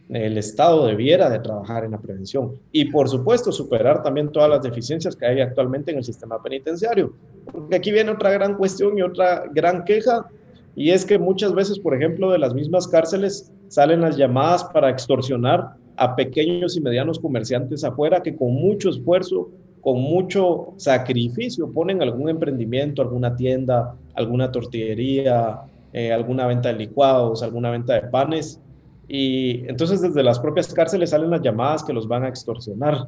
el Estado debiera de trabajar en la prevención y por supuesto superar también todas las deficiencias que hay actualmente en el sistema penitenciario. Porque aquí viene otra gran cuestión y otra gran queja y es que muchas veces, por ejemplo, de las mismas cárceles salen las llamadas para extorsionar a pequeños y medianos comerciantes afuera que con mucho esfuerzo, con mucho sacrificio ponen algún emprendimiento, alguna tienda, alguna tortillería, eh, alguna venta de licuados, alguna venta de panes y entonces desde las propias cárceles salen las llamadas que los van a extorsionar.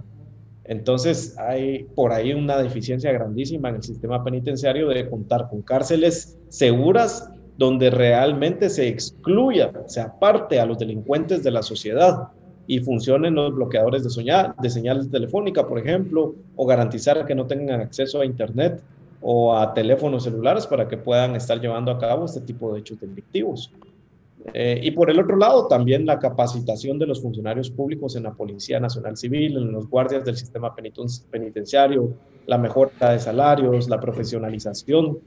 Entonces hay por ahí una deficiencia grandísima en el sistema penitenciario de contar con cárceles seguras donde realmente se excluya, se aparte a los delincuentes de la sociedad y funcionen los bloqueadores de, señal, de señales telefónica, por ejemplo, o garantizar que no tengan acceso a Internet o a teléfonos celulares para que puedan estar llevando a cabo este tipo de hechos delictivos. Eh, y por el otro lado, también la capacitación de los funcionarios públicos en la Policía Nacional Civil, en los guardias del sistema penitenciario, la mejora de salarios, la profesionalización.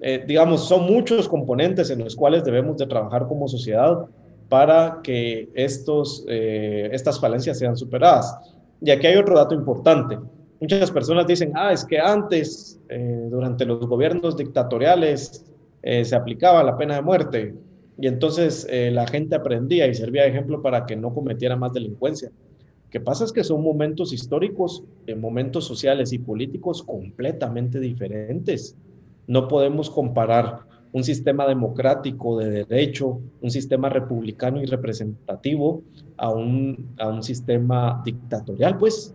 Eh, digamos, son muchos componentes en los cuales debemos de trabajar como sociedad para que estos, eh, estas falencias sean superadas. Y aquí hay otro dato importante. Muchas personas dicen, ah, es que antes, durante los gobiernos dictatoriales, se aplicaba la pena de muerte y entonces eh, la gente aprendía y servía de ejemplo para que no cometiera más delincuencia. Lo que pasa es que son momentos históricos, momentos sociales y políticos completamente diferentes. No podemos comparar un sistema democrático de derecho, un sistema republicano y representativo a un, a un sistema dictatorial, pues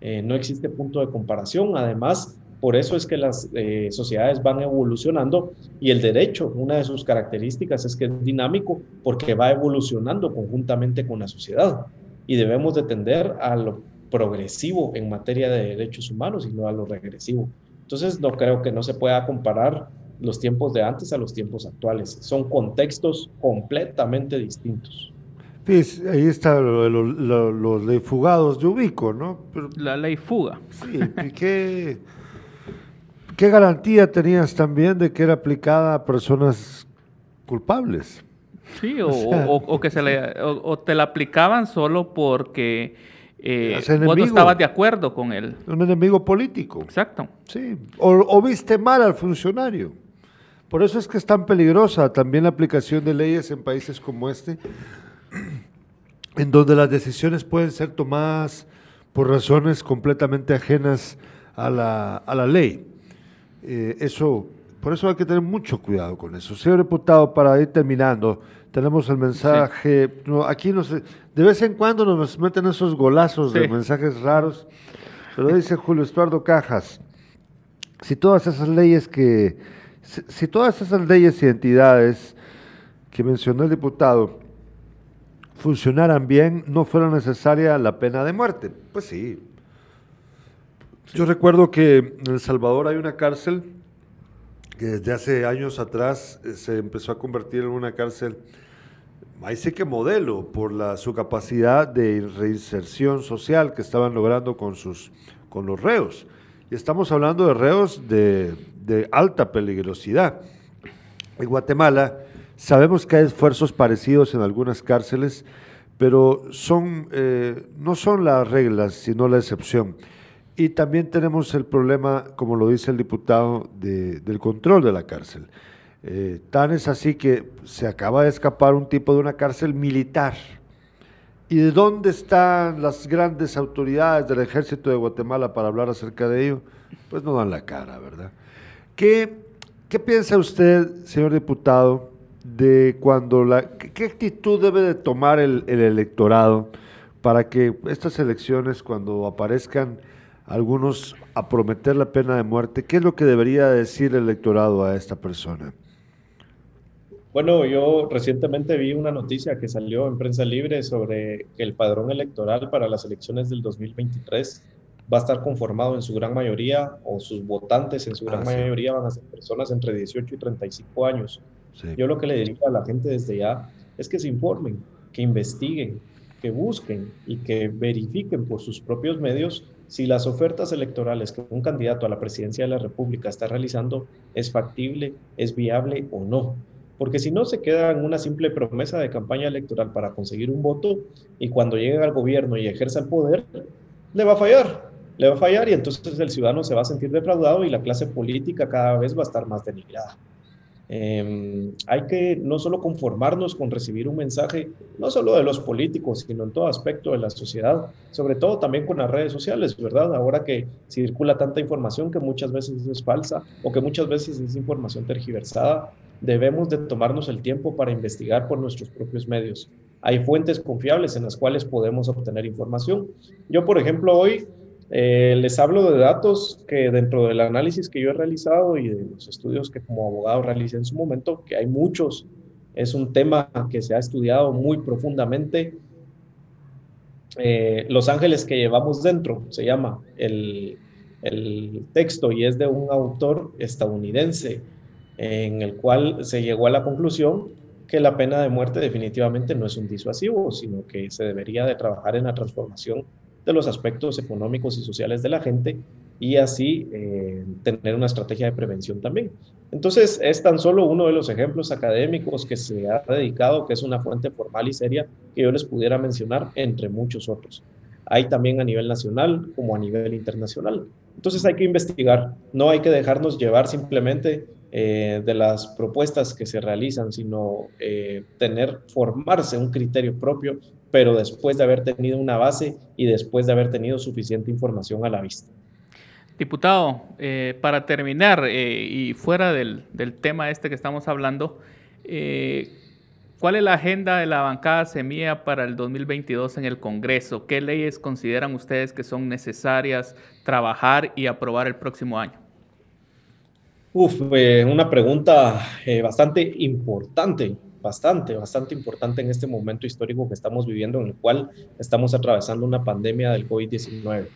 eh, no existe punto de comparación. Además, por eso es que las eh, sociedades van evolucionando y el derecho, una de sus características es que es dinámico porque va evolucionando conjuntamente con la sociedad y debemos de tender a lo progresivo en materia de derechos humanos y no a lo regresivo. Entonces, no creo que no se pueda comparar los tiempos de antes a los tiempos actuales. Son contextos completamente distintos. Sí, ahí está los ley fugados de ubico, ¿no? la ley fuga. Sí, qué, qué garantía tenías también de que era aplicada a personas culpables? Sí, o, que se le, o, te la aplicaban solo porque eh, vos no estabas de acuerdo con él. Un enemigo político. Exacto. Sí, o viste mal al funcionario. Por eso es que es tan peligrosa también la aplicación de leyes en países como este, en donde las decisiones pueden ser tomadas por razones completamente ajenas a la, a la ley. Eh, eso, por eso hay que tener mucho cuidado con eso. Señor diputado, para ir terminando, tenemos el mensaje, aquí nos, de vez en cuando nos meten esos golazos de mensajes raros, pero dice Julio Estuardo Cajas, si todas esas leyes que si, todas esas leyes y entidades que mencionó el diputado funcionaran bien, no fuera necesaria la pena de muerte. Pues sí. Yo recuerdo que en El Salvador hay una cárcel que desde hace años atrás eh, se empezó a convertir en una cárcel, ahí sí que modelo, por la, su capacidad de reinserción social que estaban logrando con, sus, con los reos. Y estamos hablando de reos de, alta peligrosidad. En Guatemala sabemos que hay esfuerzos parecidos en algunas cárceles, pero son, eh, no son las reglas, sino la excepción. Y también tenemos el problema, como lo dice el diputado, del control de la cárcel. Eh, tan es así que se acaba de escapar un tipo de una cárcel militar ¿Y de dónde están las grandes autoridades del ejército de Guatemala para hablar acerca de ello? Pues no dan la cara, ¿verdad? ¿Qué, qué piensa usted, señor diputado, de cuando la... ¿Qué actitud debe de tomar el, el electorado para que estas elecciones, cuando aparezcan algunos a prometer la pena de muerte, qué es lo que debería decir el electorado a esta persona? Bueno, yo recientemente vi una noticia que salió en prensa libre sobre que el padrón electoral para las elecciones del 2023 va a estar conformado en su gran mayoría, o sus votantes en su gran ah, mayoría van a ser personas entre 18 y 35 años. Yo lo que le diría a la gente desde ya es que se informen, que investiguen, que busquen y que verifiquen por sus propios medios si las ofertas electorales que un candidato a la presidencia de la República está realizando es factible, es viable o no porque si no se queda en una simple promesa de campaña electoral para conseguir un voto y cuando llegue al gobierno y ejerza el poder, le va a fallar, le va a fallar y entonces el ciudadano se va a sentir defraudado y la clase política cada vez va a estar más denigrada. Em, hay que no solo conformarnos con recibir un mensaje, no solo de los políticos, sino en todo aspecto de la sociedad, sobre todo también con las redes sociales, ¿verdad? Ahora que circula tanta información que muchas veces es falsa o que muchas veces es información tergiversada, debemos de tomarnos el tiempo para investigar por nuestros propios medios. Hay fuentes confiables en las cuales podemos obtener información. Yo, por ejemplo, hoy eh, les hablo de datos que dentro del análisis que yo he realizado y de los estudios que como abogado realicé en su momento, que hay muchos, es un tema que se ha estudiado muy profundamente. Eh, los ángeles que llevamos dentro, se llama el, el texto y es de un autor estadounidense en el cual se llegó a la conclusión que la pena de muerte definitivamente no es un disuasivo, sino que se debería de trabajar en la transformación de los aspectos económicos y sociales de la gente y así eh, tener una estrategia de prevención también. Entonces, es tan solo uno de los ejemplos académicos que se ha dedicado, que es una fuente formal y seria, que yo les pudiera mencionar, entre muchos otros. Hay también a nivel nacional como a nivel internacional. Entonces hay que investigar, no hay que dejarnos llevar simplemente eh, de las propuestas que se realizan, sino eh, tener, formarse un criterio propio, pero después de haber tenido una base y después de haber tenido suficiente información a la vista. Diputado, eh, para terminar y fuera del, del, tema este que estamos hablando, ¿Cuál es la agenda de la bancada Semilla para el 2022 en el Congreso? ¿Qué leyes consideran ustedes que son necesarias trabajar y aprobar el próximo año? Uf, eh, una pregunta eh, bastante importante, bastante, bastante importante en este momento histórico que estamos viviendo, en el cual estamos atravesando una pandemia del COVID-19.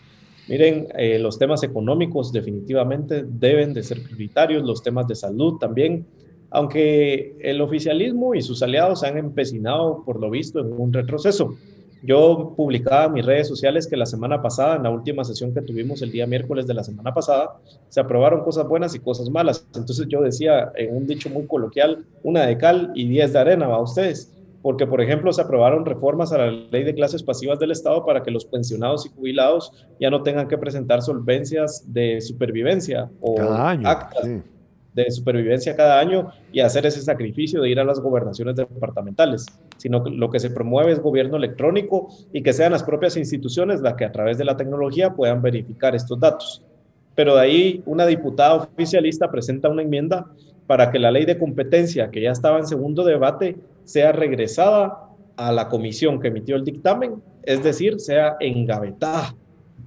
Miren, eh, los temas económicos definitivamente deben de ser prioritarios, los temas de salud también aunque el oficialismo y sus aliados han empecinado, por lo visto, en un retroceso. Yo publicaba en mis redes sociales que la semana pasada, en la última sesión que tuvimos el día miércoles de la semana pasada, se aprobaron cosas buenas y cosas malas. Entonces yo decía en un dicho muy coloquial, una de cal y diez de arena, va a ustedes. Porque, por ejemplo, se aprobaron reformas a la ley de clases pasivas del Estado para que los pensionados y jubilados ya no tengan que presentar solvencias de supervivencia o actas de supervivencia cada año y hacer ese sacrificio de ir a las gobernaciones departamentales, sino que lo que se promueve es gobierno electrónico y que sean las propias instituciones las que a través de la tecnología puedan verificar estos datos. Pero de ahí una diputada oficialista presenta una enmienda para que la ley de competencia, que ya estaba en segundo debate, sea regresada a la comisión que emitió el dictamen, es decir, sea engavetada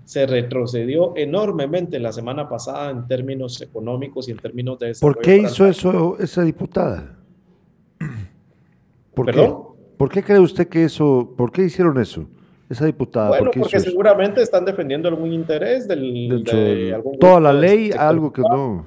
se retrocedió enormemente la semana pasada en términos económicos y en términos de ¿Por qué hizo eso esa diputada? ¿Por Qué? ¿Por qué cree usted que eso, por qué hicieron eso? Esa diputada. Bueno, porque seguramente están defendiendo algún interés del, de algún Toda la ley, algo que no.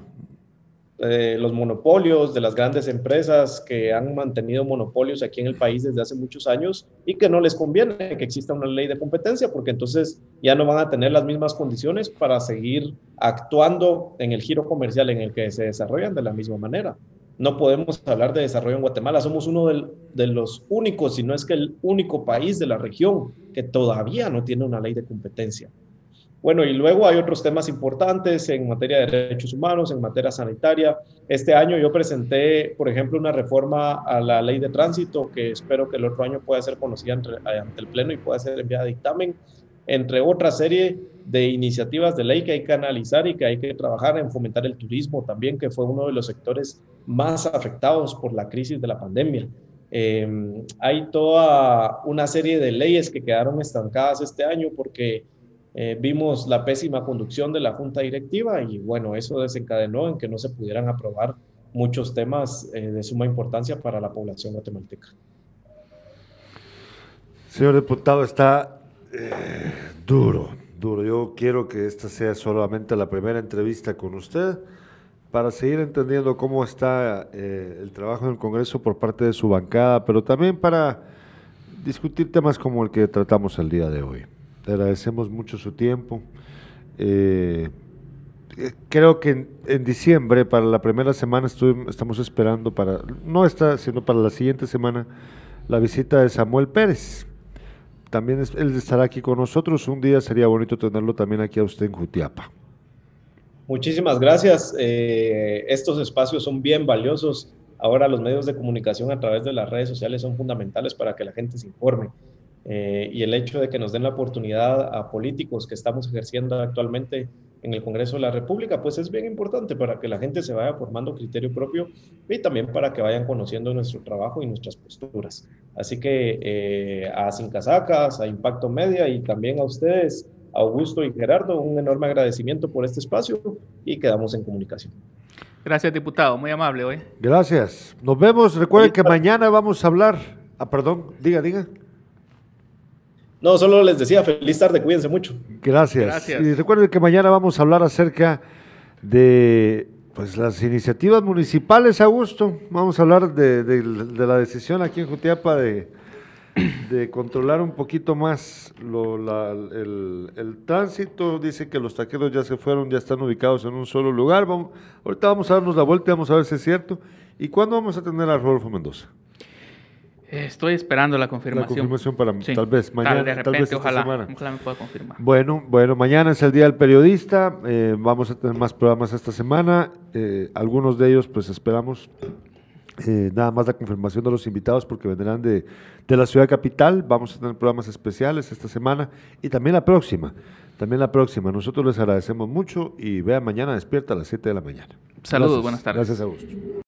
Eh, los monopolios de las grandes empresas que han mantenido monopolios aquí en el país desde hace muchos años y que no les conviene que exista una ley de competencia porque entonces ya no van a tener las mismas condiciones para seguir actuando en el giro comercial en el que se desarrollan de la misma manera. No podemos hablar de desarrollo en Guatemala, somos uno de los únicos, si no es que el único país de la región que todavía no tiene una ley de competencia. Bueno, y luego hay otros temas importantes en materia de derechos humanos, en materia sanitaria. Este año yo presenté, por ejemplo, una reforma a la ley de tránsito que espero que el otro año pueda ser conocida ante, el Pleno y pueda ser enviada a dictamen, entre otra serie de iniciativas de ley que hay que analizar y que hay que trabajar en fomentar el turismo también, que fue uno de los sectores más afectados por la crisis de la pandemia. Em, hay toda una serie de leyes que quedaron estancadas este año porque eh, vimos la pésima conducción de la junta directiva y bueno, eso desencadenó en que no se pudieran aprobar muchos temas eh, de suma importancia para la población guatemalteca. Señor diputado, está eh, duro, duro. Yo quiero que esta sea solamente la primera entrevista con usted para seguir entendiendo cómo está el trabajo en el Congreso por parte de su bancada, pero también para discutir temas como el que tratamos el día de hoy. Le agradecemos mucho su tiempo. Eh, creo que en, diciembre, para la primera semana, estamos esperando para, no está, sino para la siguiente semana, la visita de Samuel Pérez. También él estará aquí con nosotros. Un día sería bonito tenerlo también aquí a usted en Jutiapa. Muchísimas gracias. Eh, estos espacios son bien valiosos. Ahora los medios de comunicación a través de las redes sociales son fundamentales para que la gente se informe. Eh, y el hecho de que nos den la oportunidad a políticos que estamos ejerciendo actualmente en el Congreso de la República, pues es bien importante para que la gente se vaya formando criterio propio y también para que vayan conociendo nuestro trabajo y nuestras posturas. Así que eh, a Sin Casacas, a Impacto Media y también a ustedes, Augusto y Gerardo, un enorme agradecimiento por este espacio y quedamos en comunicación. Gracias, diputado. Muy amable hoy. Gracias. Nos vemos. Recuerden que mañana vamos a hablar. Ah, perdón. Diga, diga. No, solo les decía, feliz tarde, cuídense mucho. Gracias. Y recuerden que mañana vamos a hablar acerca de pues las iniciativas municipales, Augusto. Vamos a hablar de, la decisión aquí en Jutiapa de, de controlar un poquito más el, tránsito. Dice que los taqueros ya se fueron, ya están ubicados en un solo lugar. Vamos, ahorita vamos a darnos la vuelta y vamos a ver si es cierto. ¿Y cuándo vamos a tener a Rodolfo Mendoza? Estoy esperando la La confirmación. confirmación para Sí. tal vez mañana, de tal repente, vez esta ojalá, semana. ojalá me pueda confirmar. Bueno, bueno, mañana es el Día del Periodista. eh, vamos a tener más programas esta semana. eh, algunos de ellos, pues esperamos eh, nada más la confirmación de los invitados porque vendrán de, de la ciudad capital. Vamos a tener programas especiales esta semana y también la próxima. También la próxima. Nosotros les agradecemos mucho y vean mañana despierta a las 7 de la mañana. Saludos, Gracias. buenas tardes. Gracias, Augusto.